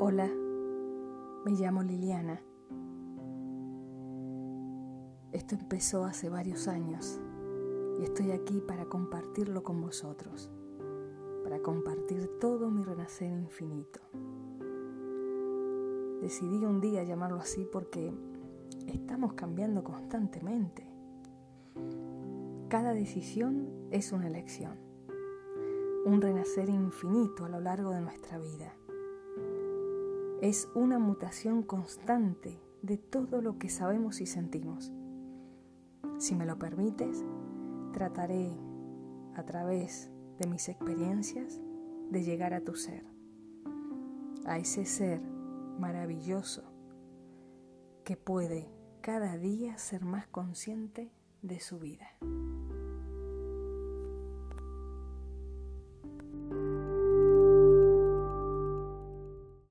Hola, me llamo Liliana. Esto empezó hace varios años y estoy aquí para compartirlo con vosotros, para compartir todo mi renacer infinito. Decidí un día llamarlo así porque estamos cambiando constantemente. Cada decisión es una elección, un renacer infinito a lo largo de nuestra vida es una mutación constante de todo lo que sabemos y sentimos. Si me lo permites, trataré a través de mis experiencias de llegar a tu ser, a ese ser maravilloso que puede cada día ser más consciente de su vida.